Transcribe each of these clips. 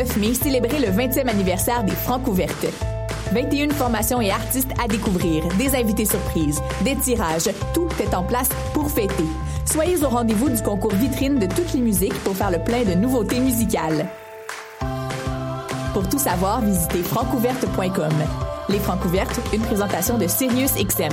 15 février au 9 mai, célébrez le 20e anniversaire des Francs ouvertes. 21 formations et artistes à découvrir, des invités surprises, des tirages, tout est en place pour fêter. Soyez au rendez-vous du concours vitrine de toutes les musiques pour faire le plein de nouveautés musicales. Pour tout savoir, visitez francouverte.com. Les Francouvertes, une présentation de Sirius XM.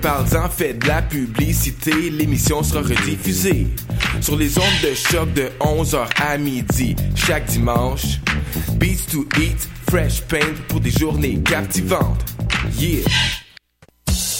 Parle-en, fais de la publicité, l'émission sera rediffusée sur les ondes de choc de 11h à midi chaque dimanche. Beats to eat, fresh paint pour des journées captivantes. Yeah!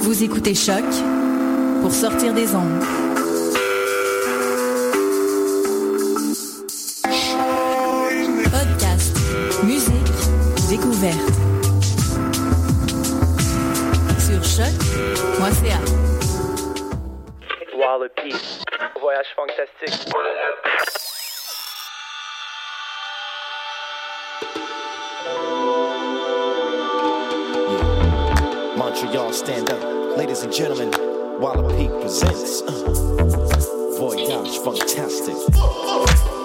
Vous écoutez Choc pour sortir des ondes. Podcast, musique, découverte. Sur choc.ca. Wallopy. Voyage fantastique. Montreal, stand up. Ladies and gentlemen, Walla Peak presents uh, Voyage Fantastic.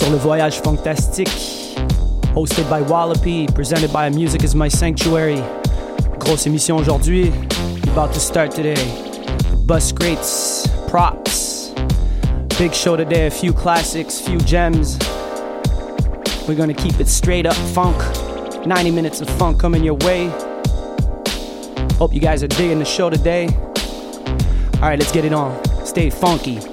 Sur le voyage fantastique, hosted by Wallopy, presented by Music is My Sanctuary. Grosse émission aujourd'hui, about to start today. Bus crates, props, big show today, a few classics, few gems. We're gonna keep it straight up funk. 90 minutes of funk coming your way. Hope you guys are digging the show today. All right, let's get it on. Stay funky.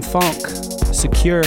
funk, secure.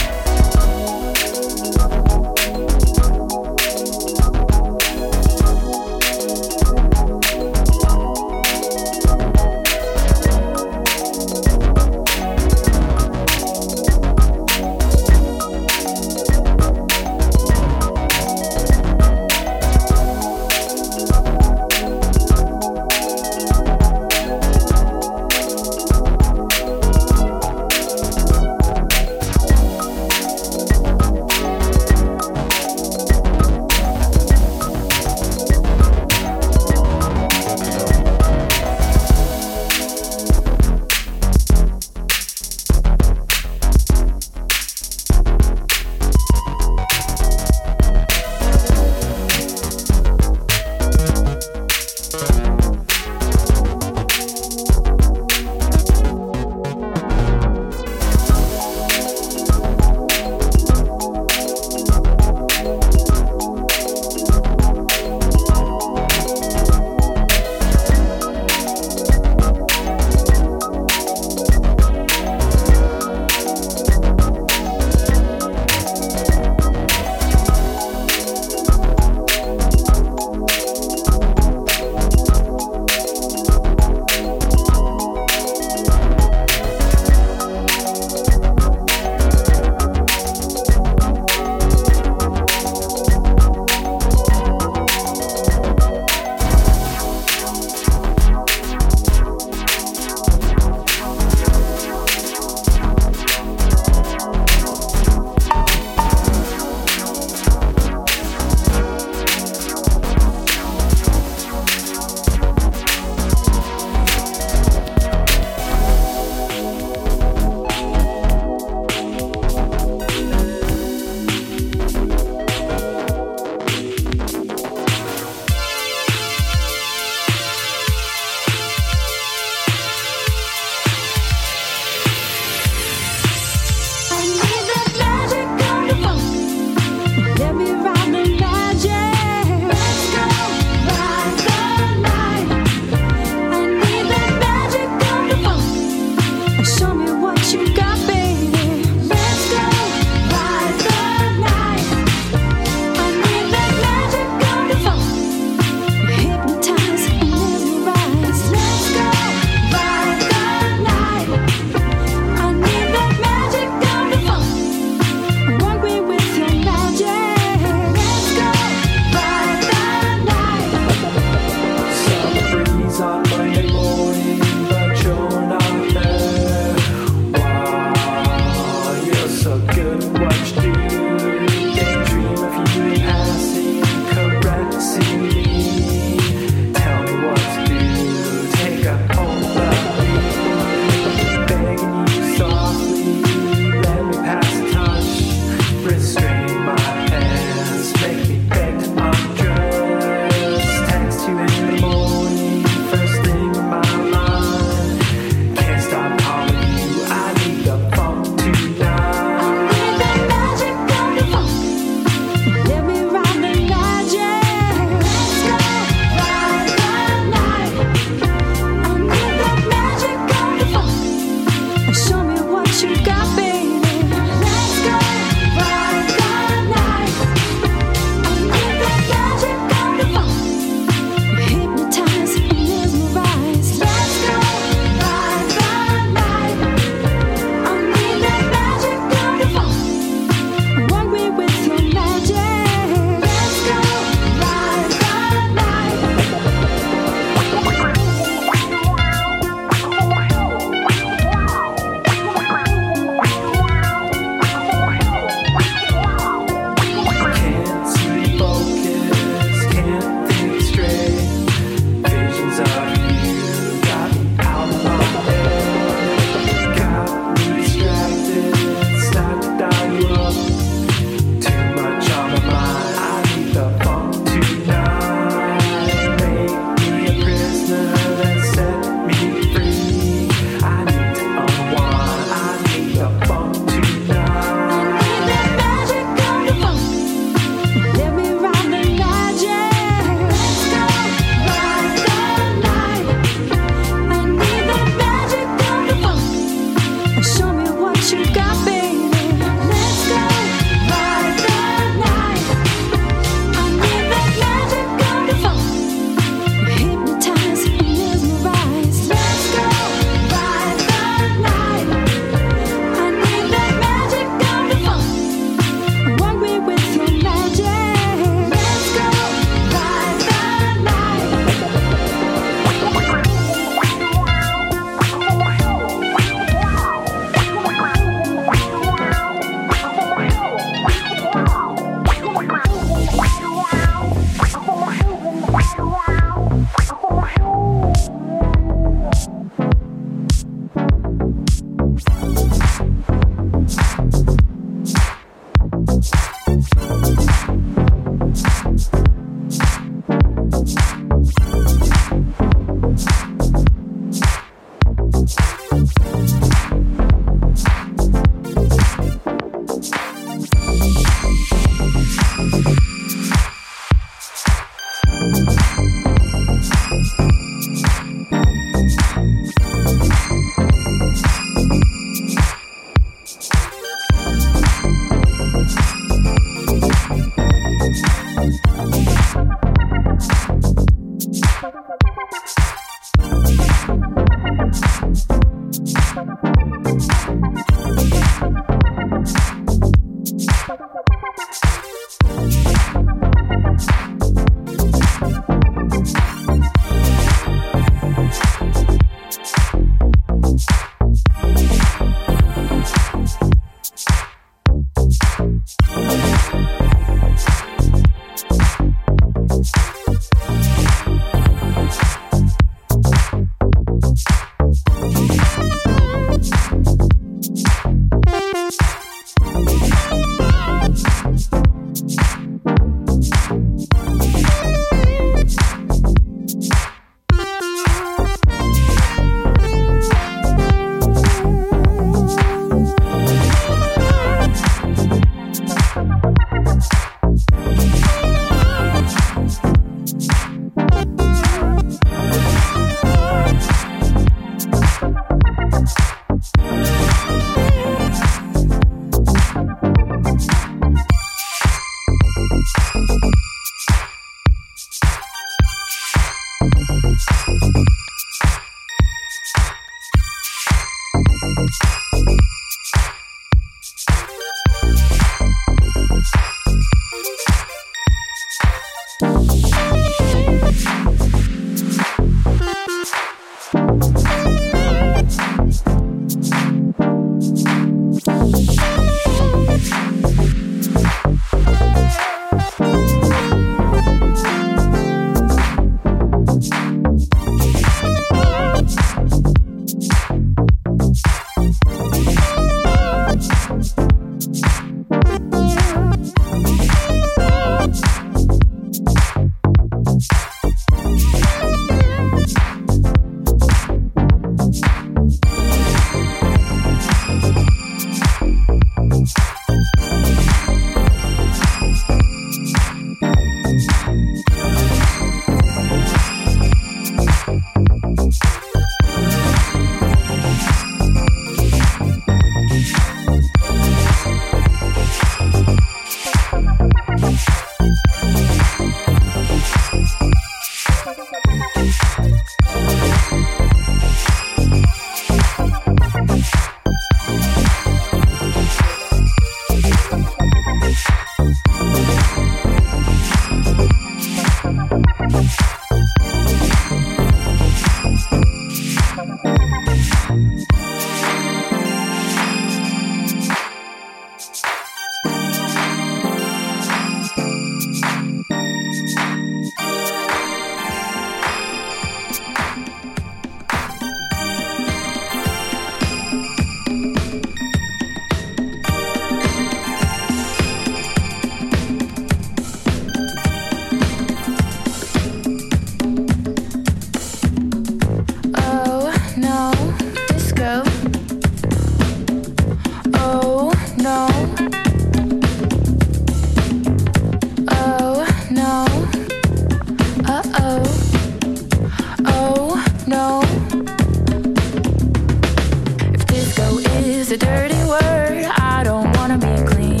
dirty word. I don't wanna be clean.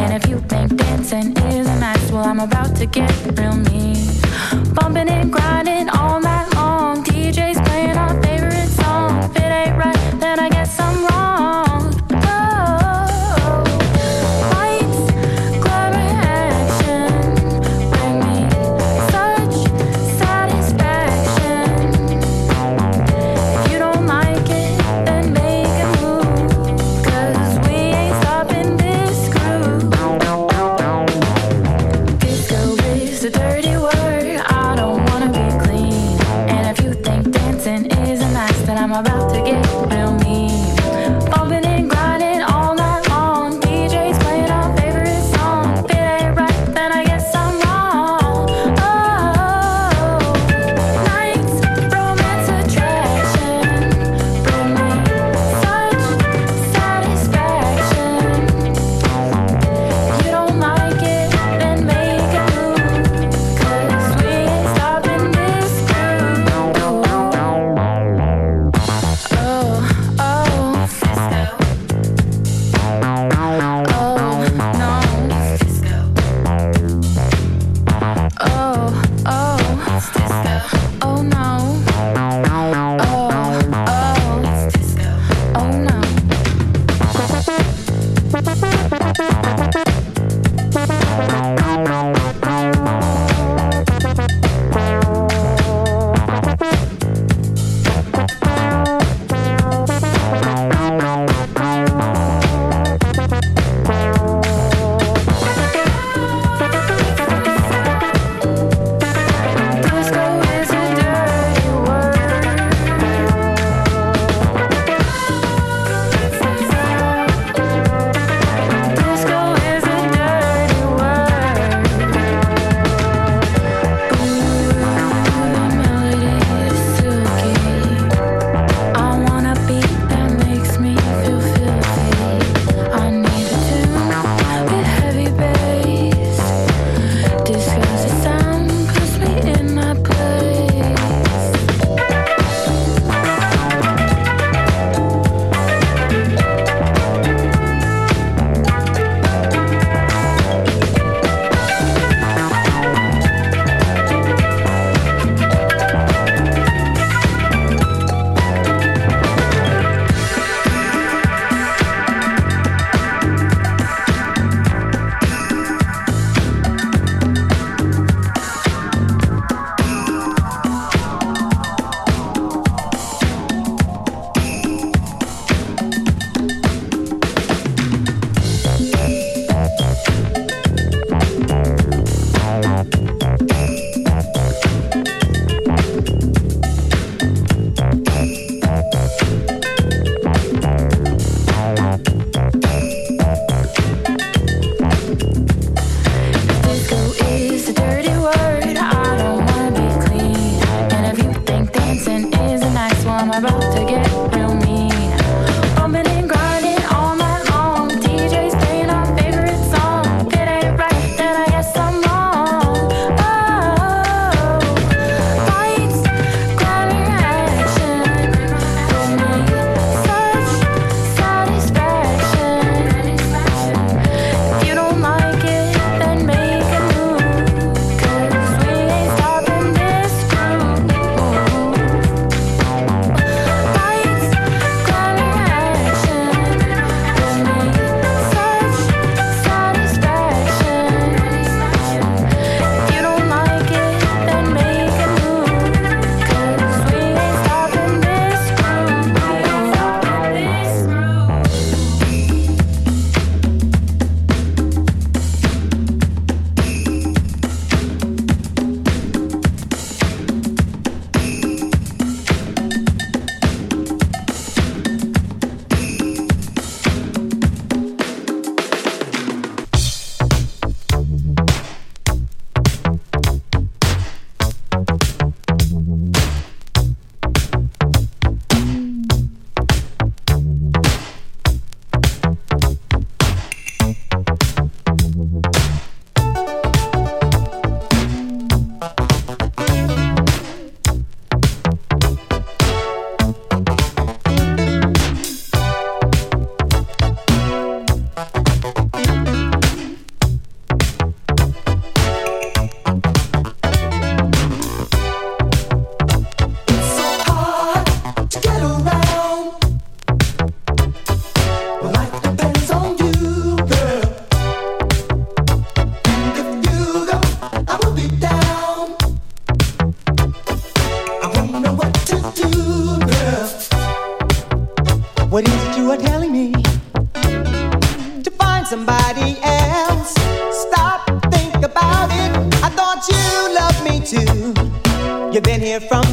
And if you think dancing is nice, well, I'm about to get real.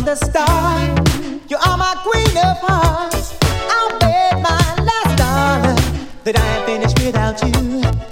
the star, You are my queen of hearts. I'll bet my last dollar that I ain't finished without you.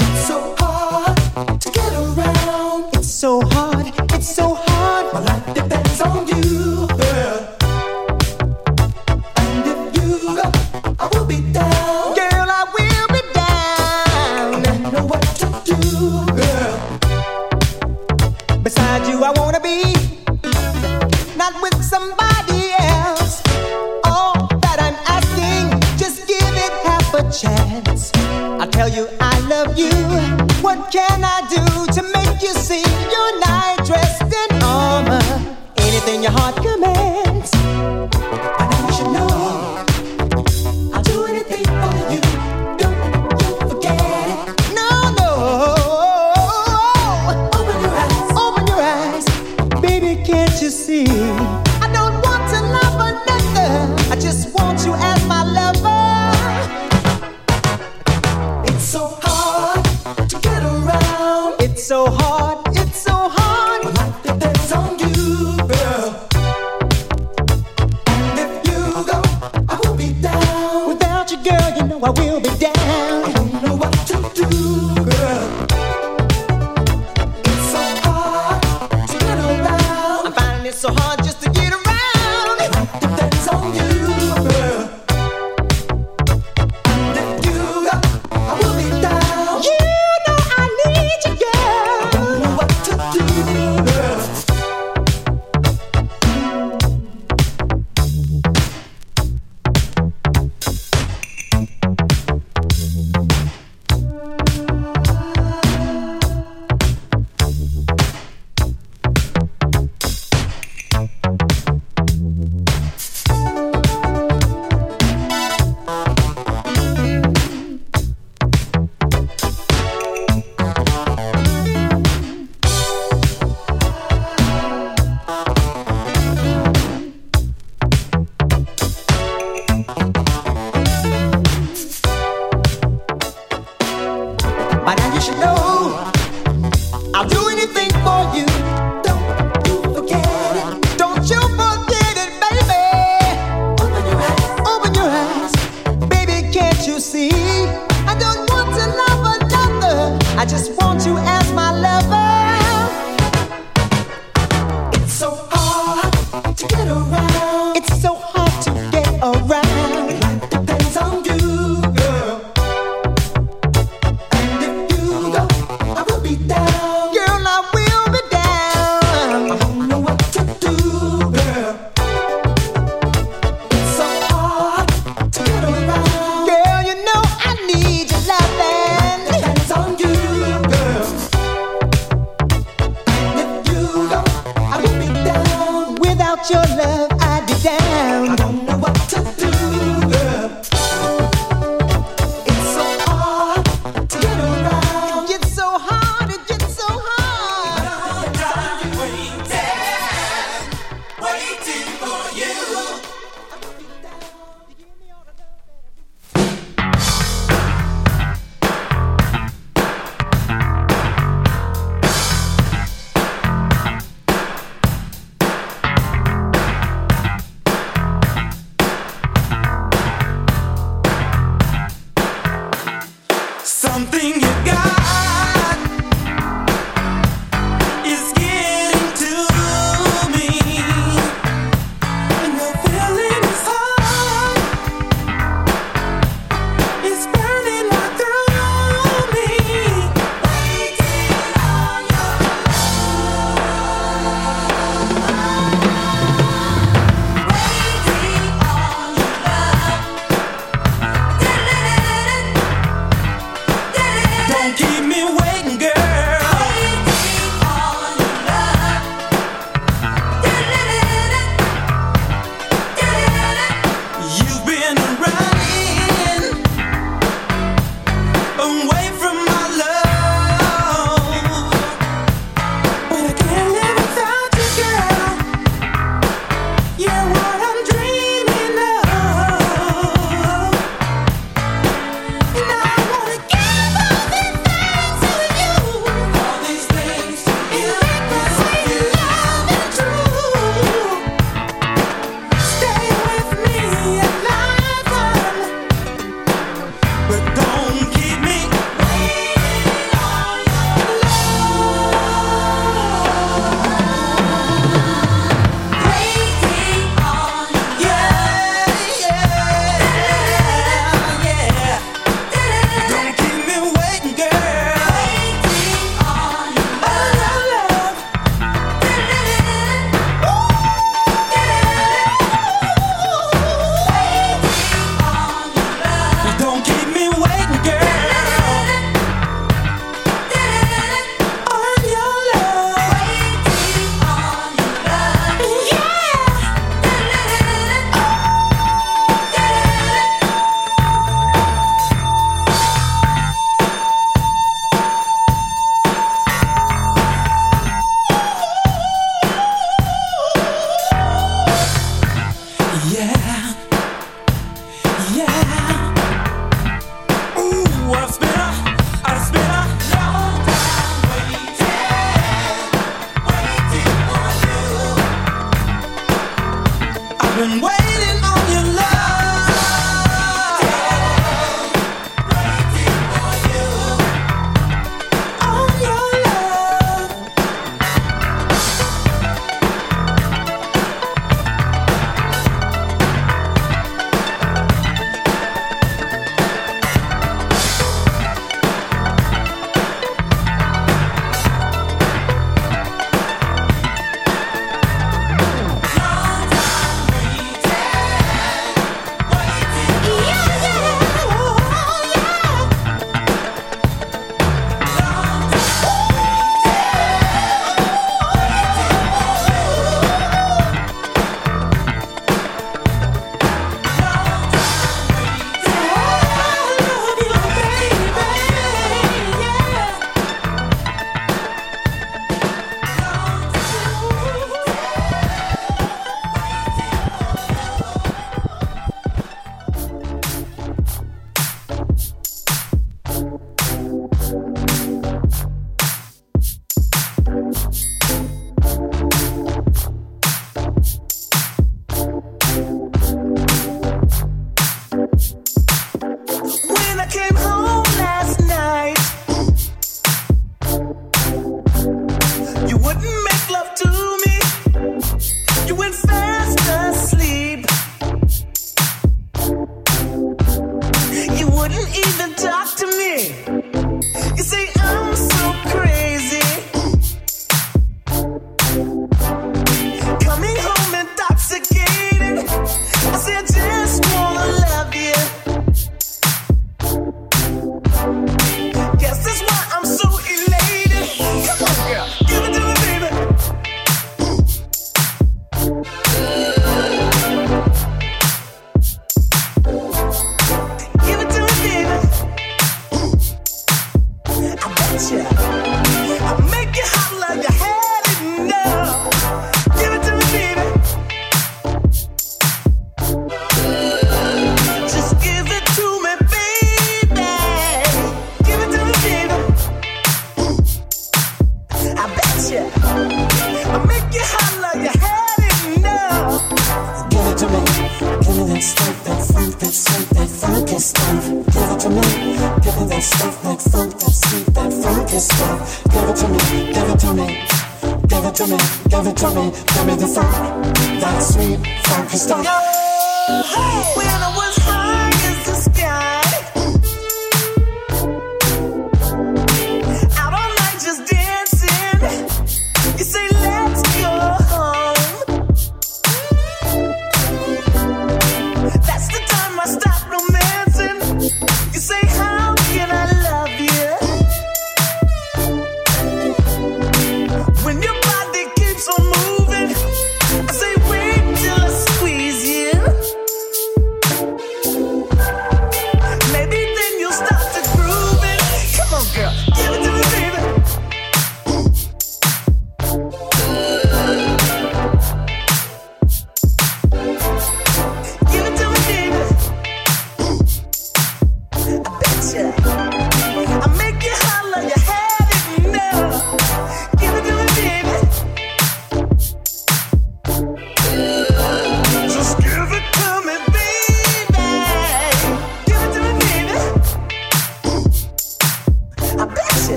Stop.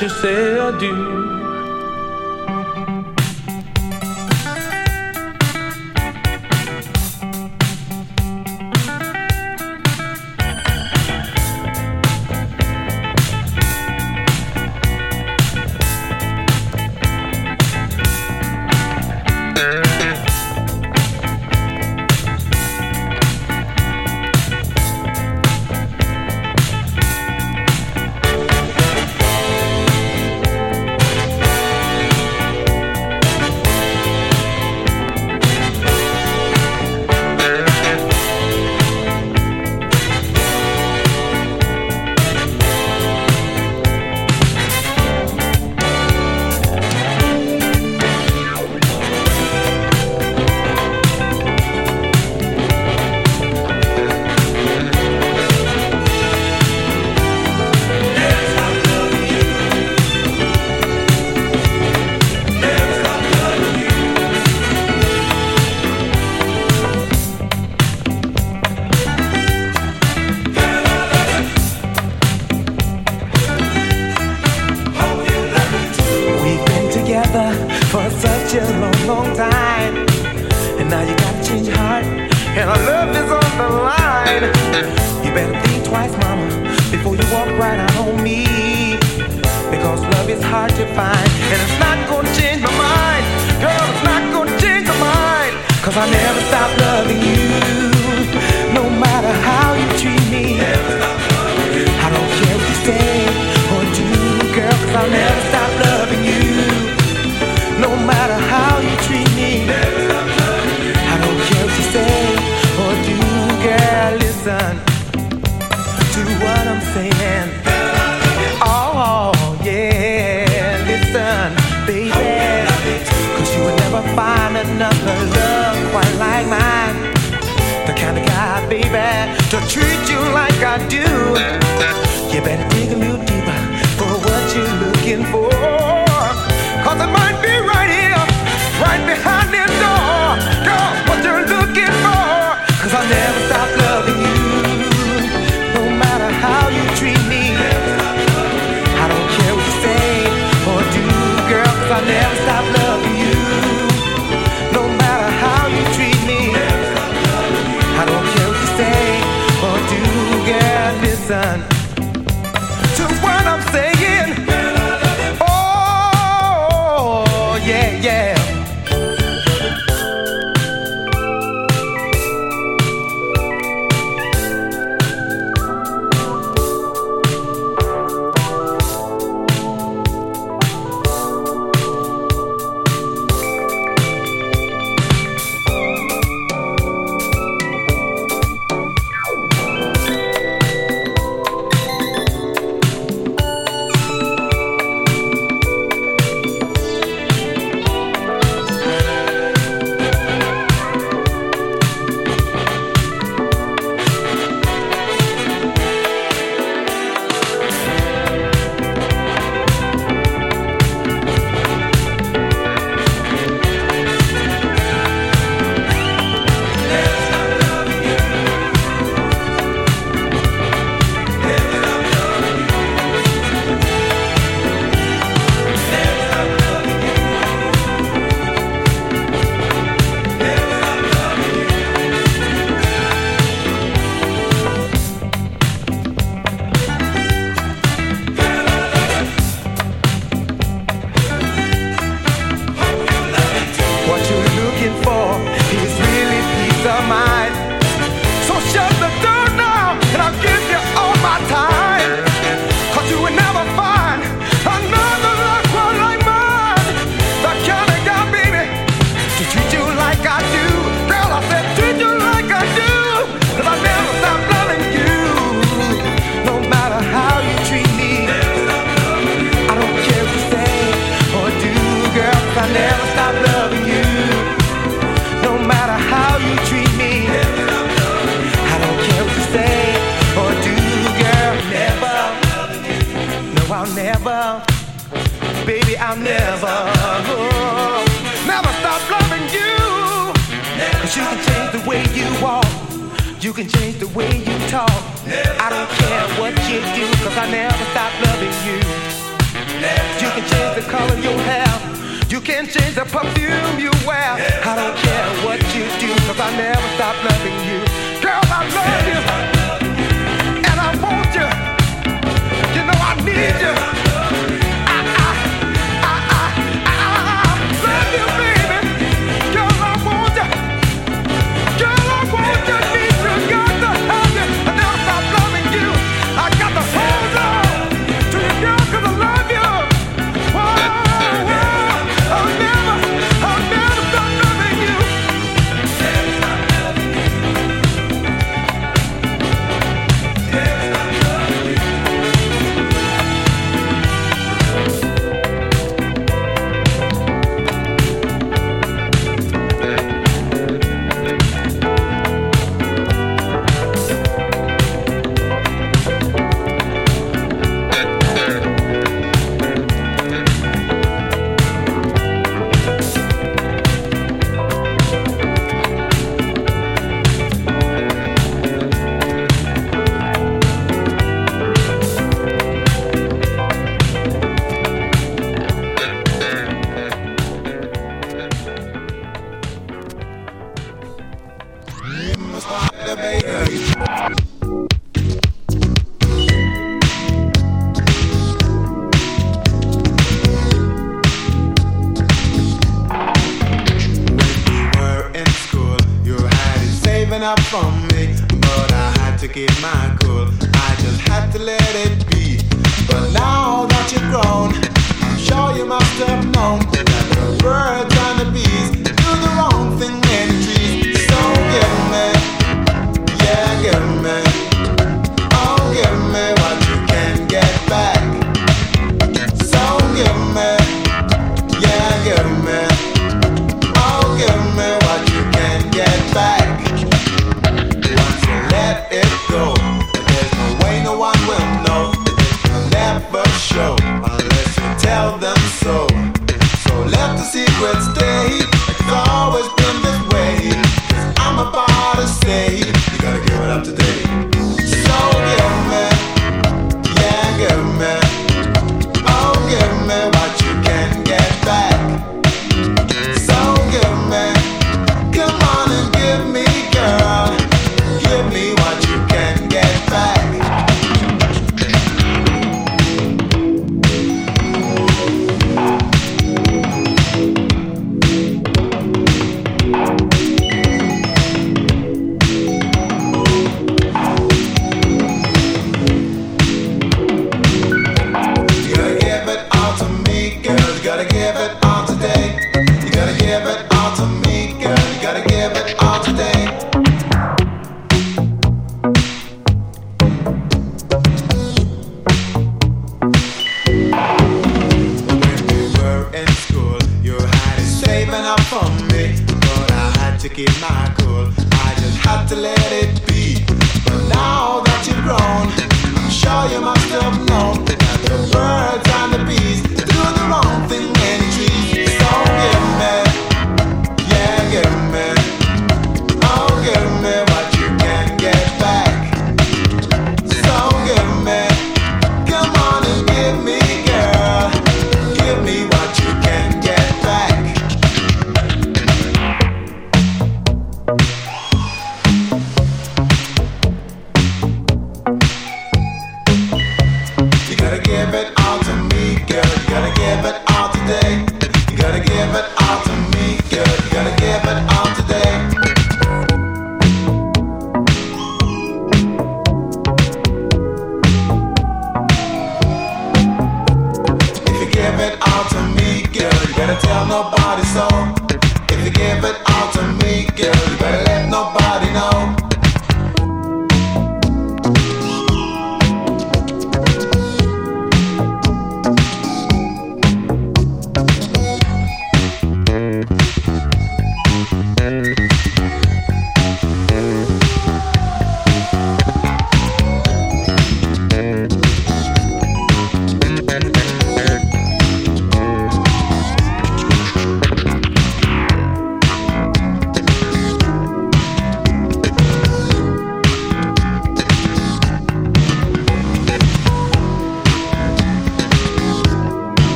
You say eh.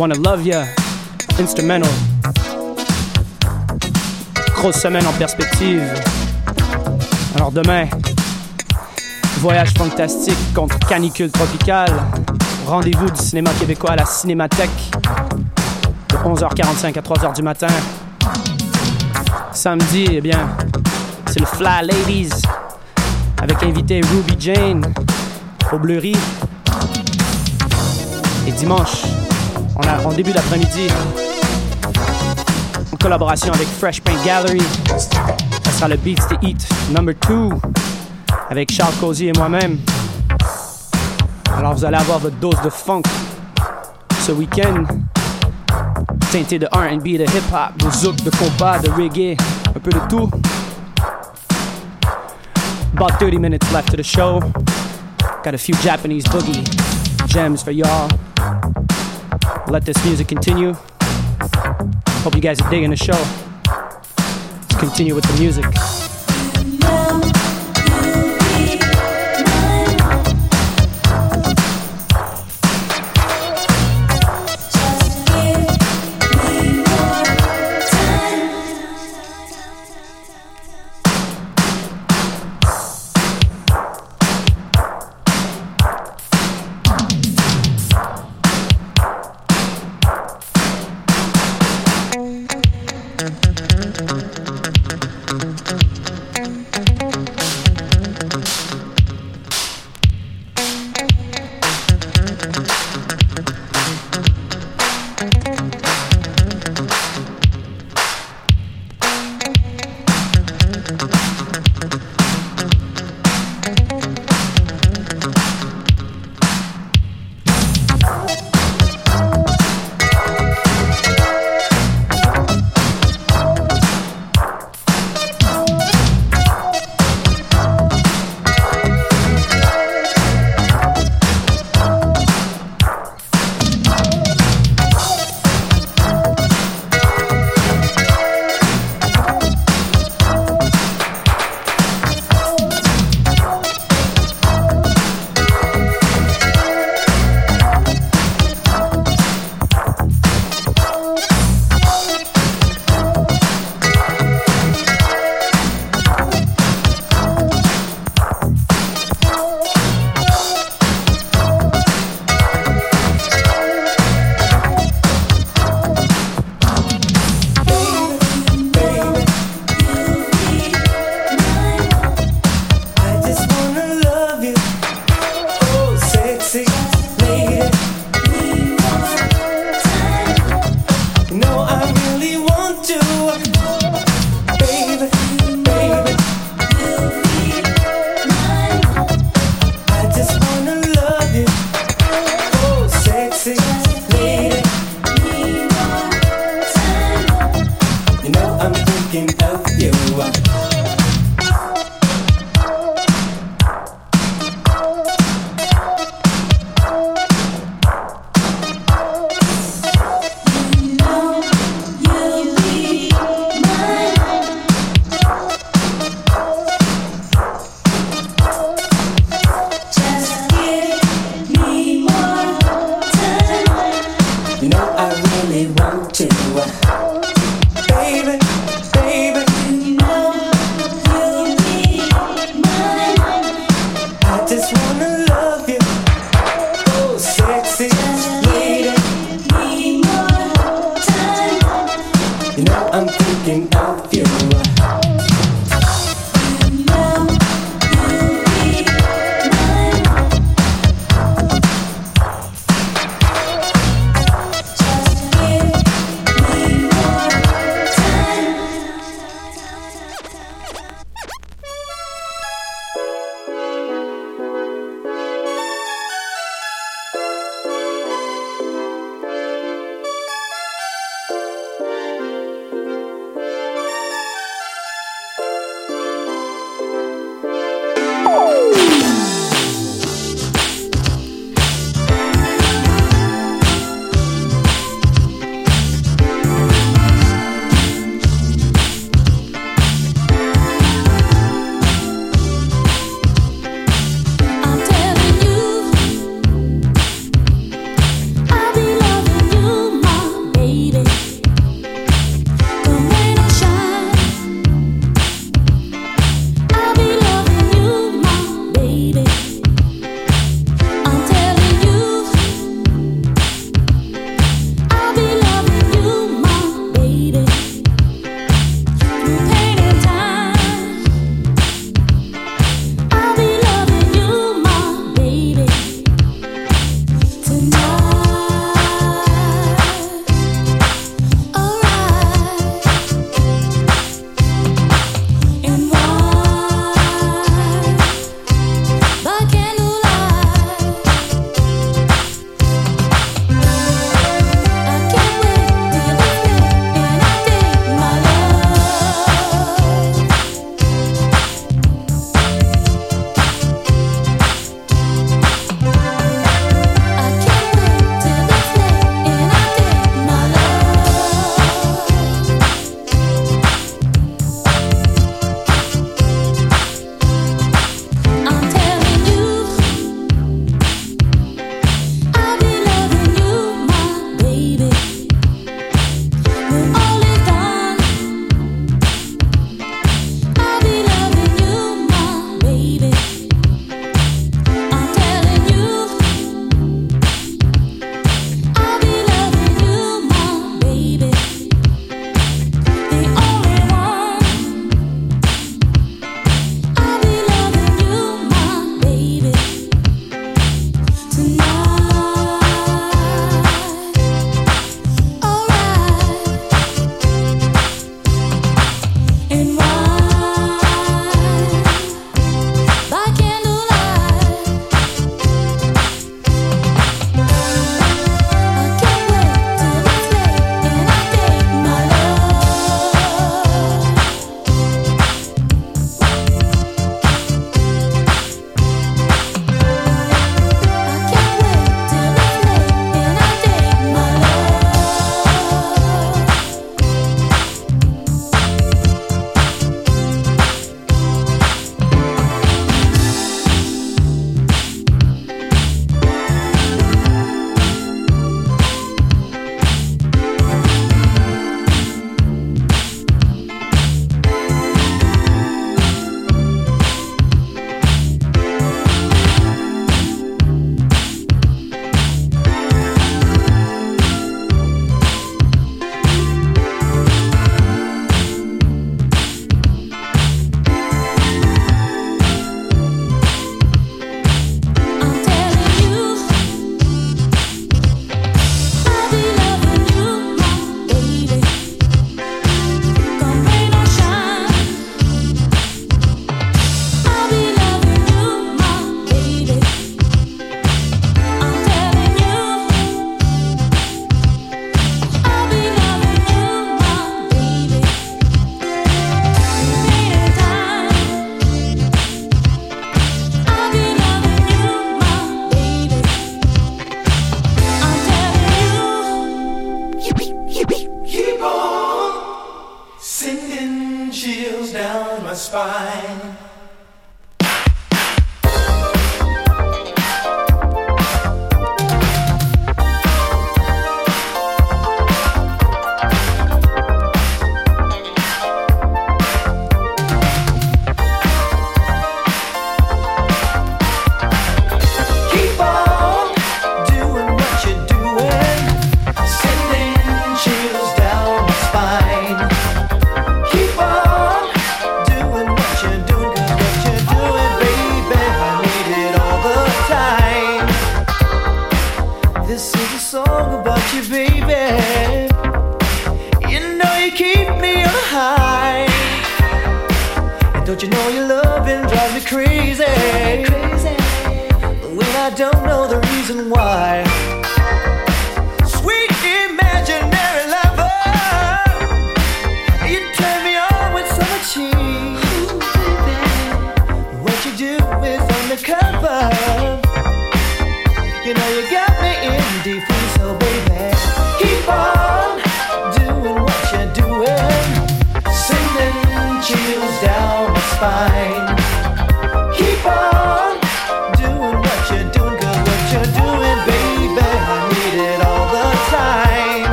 Wanna Love Ya, instrumental. Grosse semaine en perspective. Alors demain, voyage fantastique contre canicule tropicale. Rendez-vous du cinéma québécois à la Cinémathèque de 11h45 à 3h du matin. Samedi, eh bien, c'est le Fly Ladies avec invité Ruby Jane au Bleury. Et dimanche, on a en début d'après-midi, en collaboration avec Fresh Paint Gallery, ça sera le Beats to Eat number 2 avec Charles Cozy et moi-même. Alors vous allez avoir votre dose de funk ce week-end, teinté de R&B, de hip-hop, de zouk, de compas, de reggae, un peu de tout. About 30 minutes left to the show. Got a few Japanese boogie gems for y'all. Let this music continue. Hope you guys are digging the show. Let's continue with the music.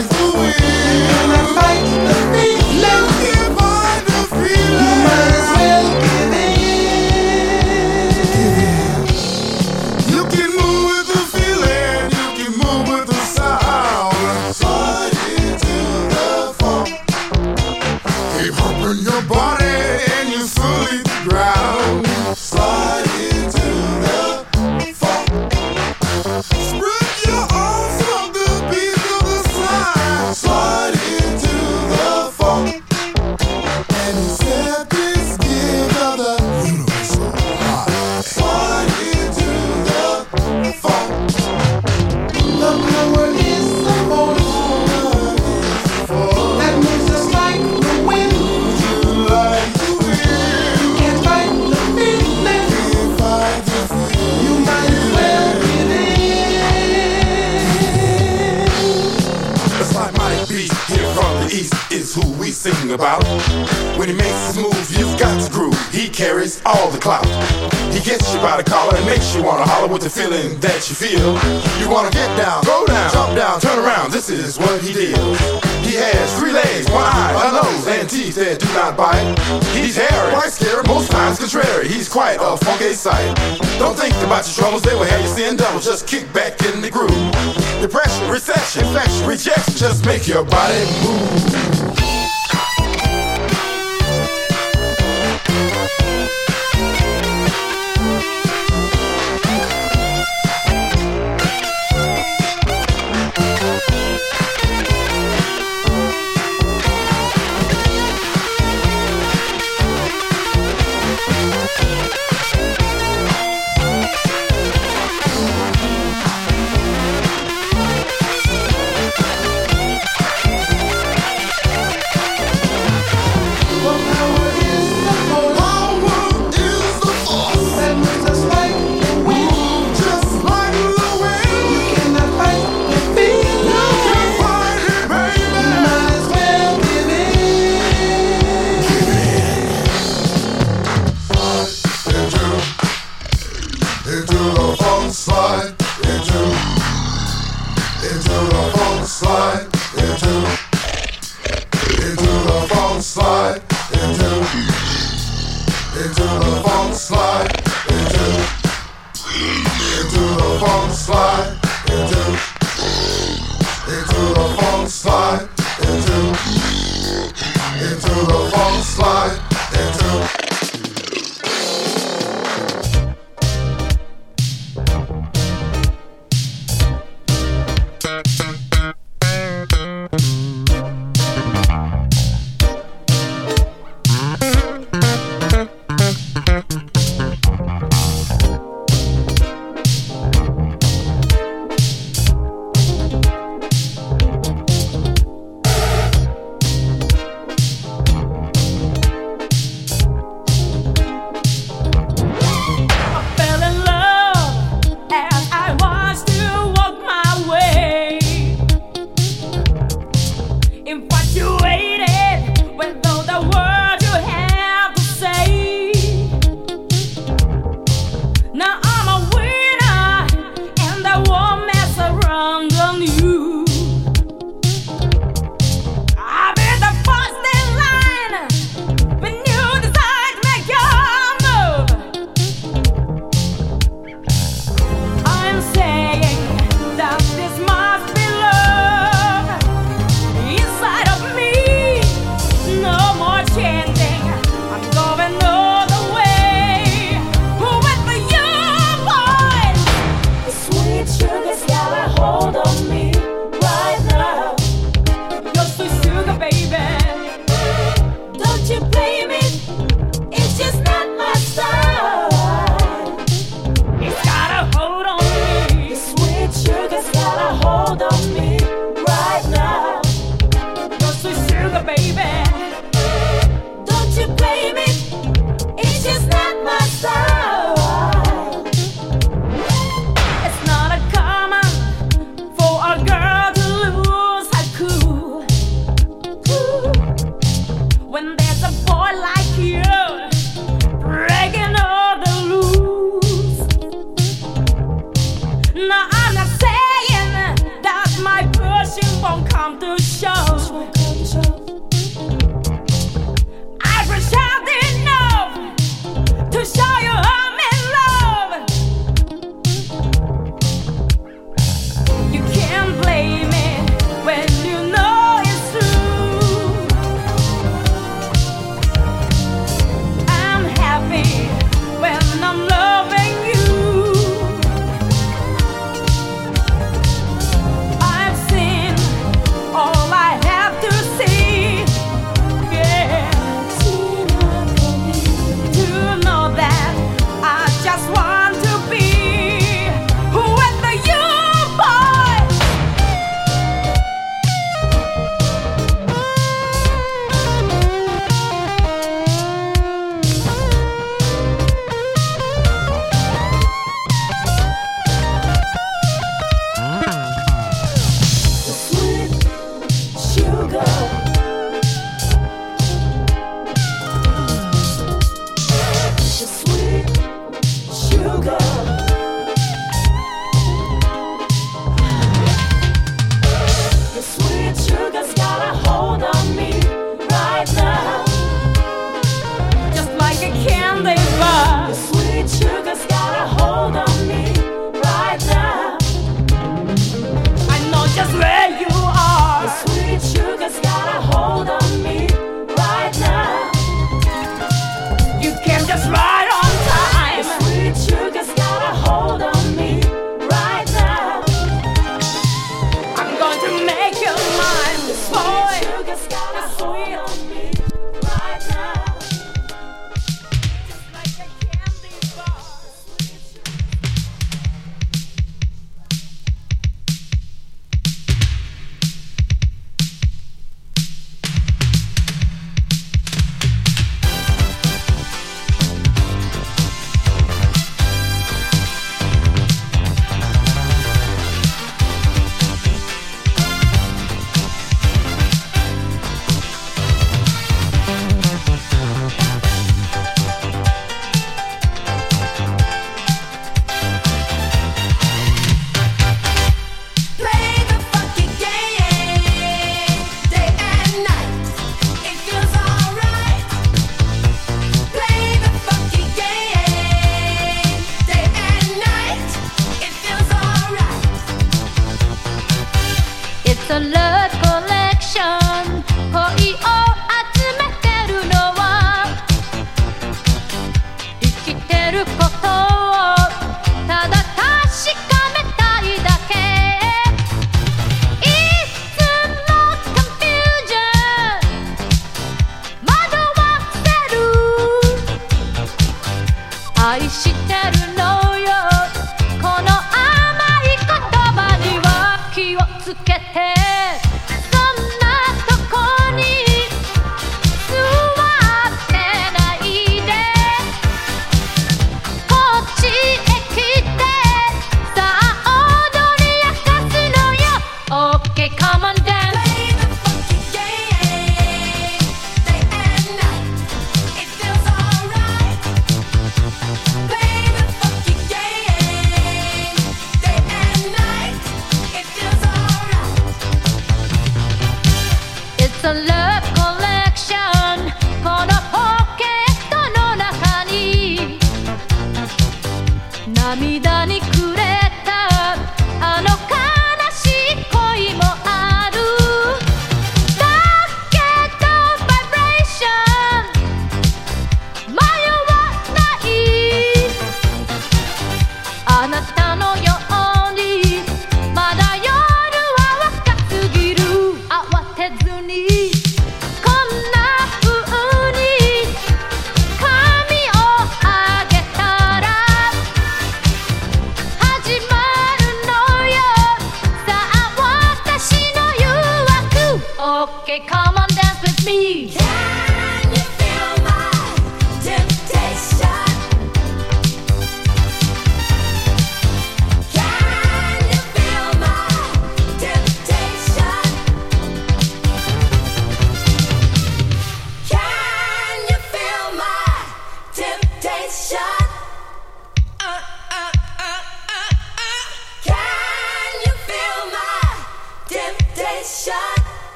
I do it.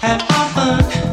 Have fun.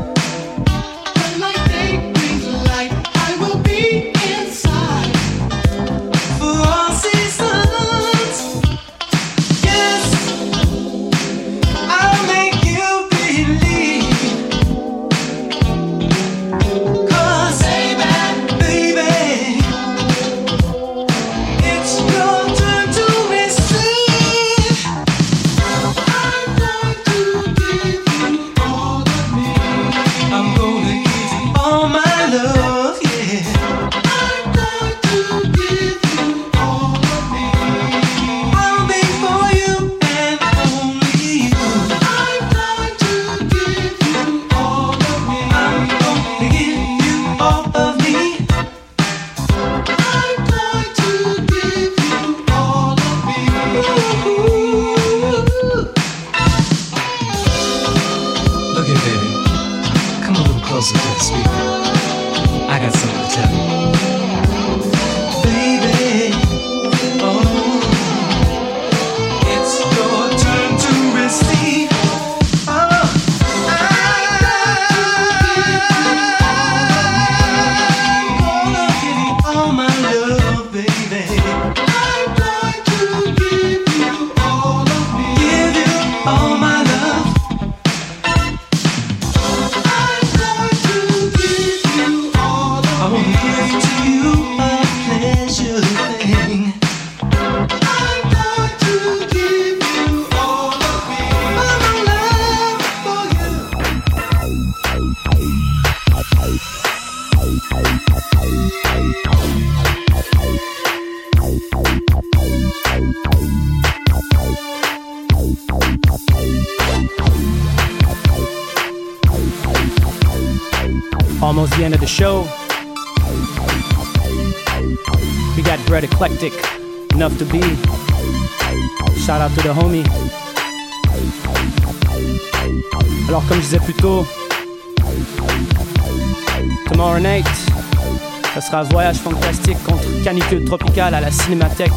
Cinémathèque,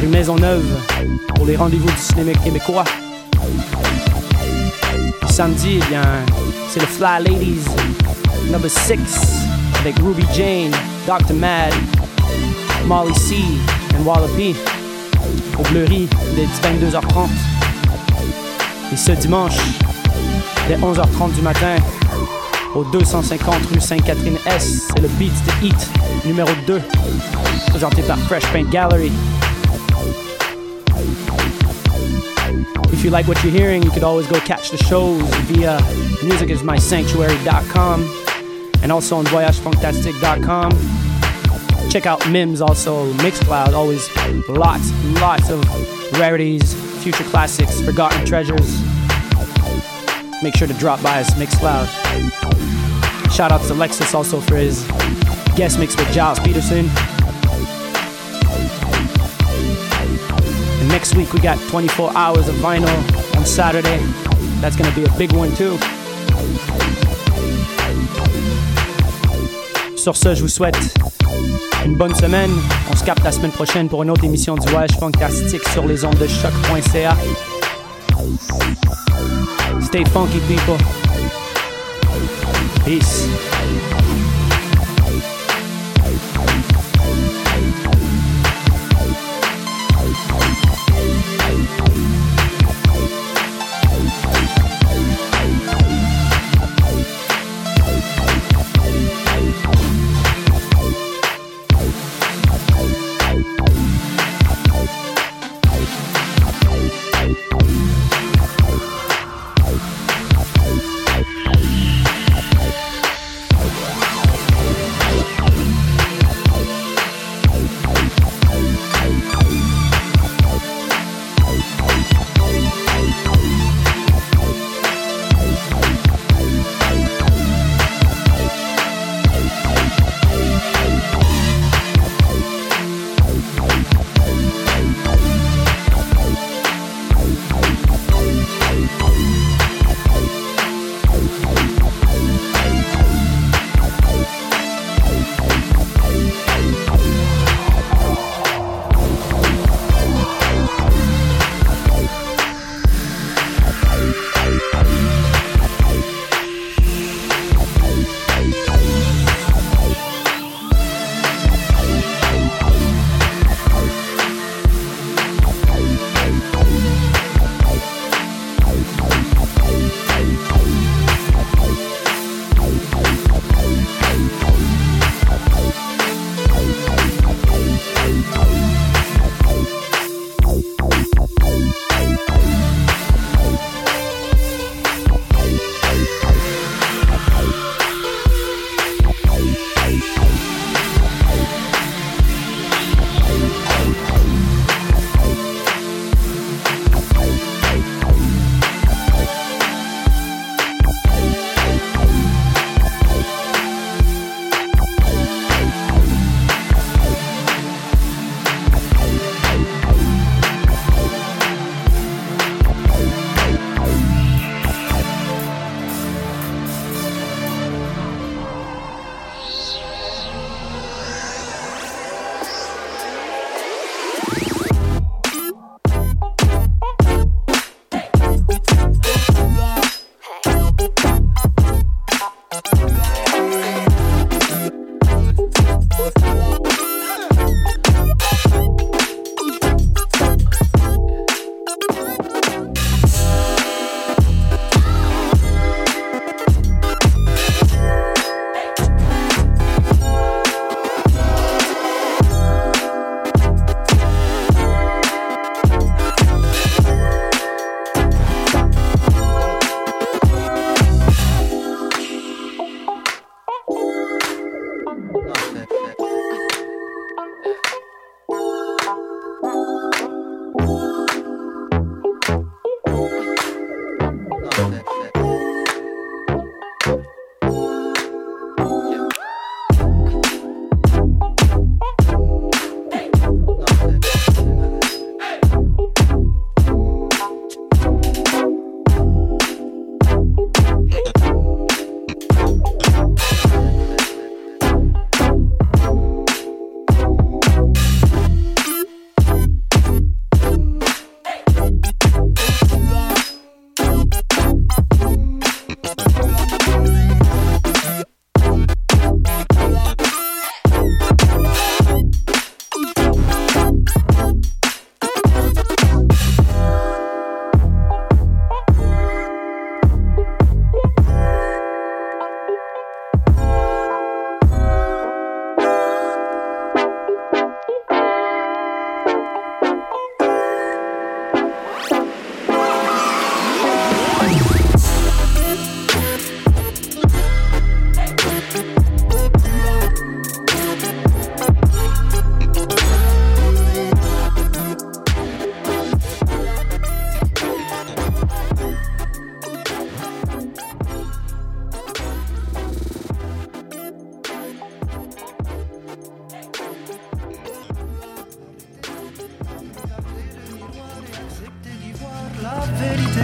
rue Maisonneuve, pour les rendez-vous du cinéma québécois. Samedi, eh c'est le Fly Ladies number 6 avec Ruby Jane, Dr. Mad, Molly C et Wallopy au Bleury dès 22h30. Et ce dimanche, dès 11h30 du matin, au 250 rue Sainte-Catherine-S, c'est le Beats numéro 2, présenté par Fresh Paint Gallery. If you like what you're hearing, you could always go catch the shows via musicismysanctuary.com and also on voyagefantastic.com. Check out Mims also, Mixcloud, always lots, lots of rarities, future classics, forgotten treasures. Make sure to drop by us, Mixcloud. Shout out to Lexus also for his guest mix with Giles Peterson. And next week we got 24 hours of vinyl on Saturday. That's gonna be a big one too. Sur ce, je vous souhaite une bonne semaine. On se capte la semaine prochaine pour une autre émission du Voyage Fantastique sur les ondes de choc.ca. Stay funky, people. Peace.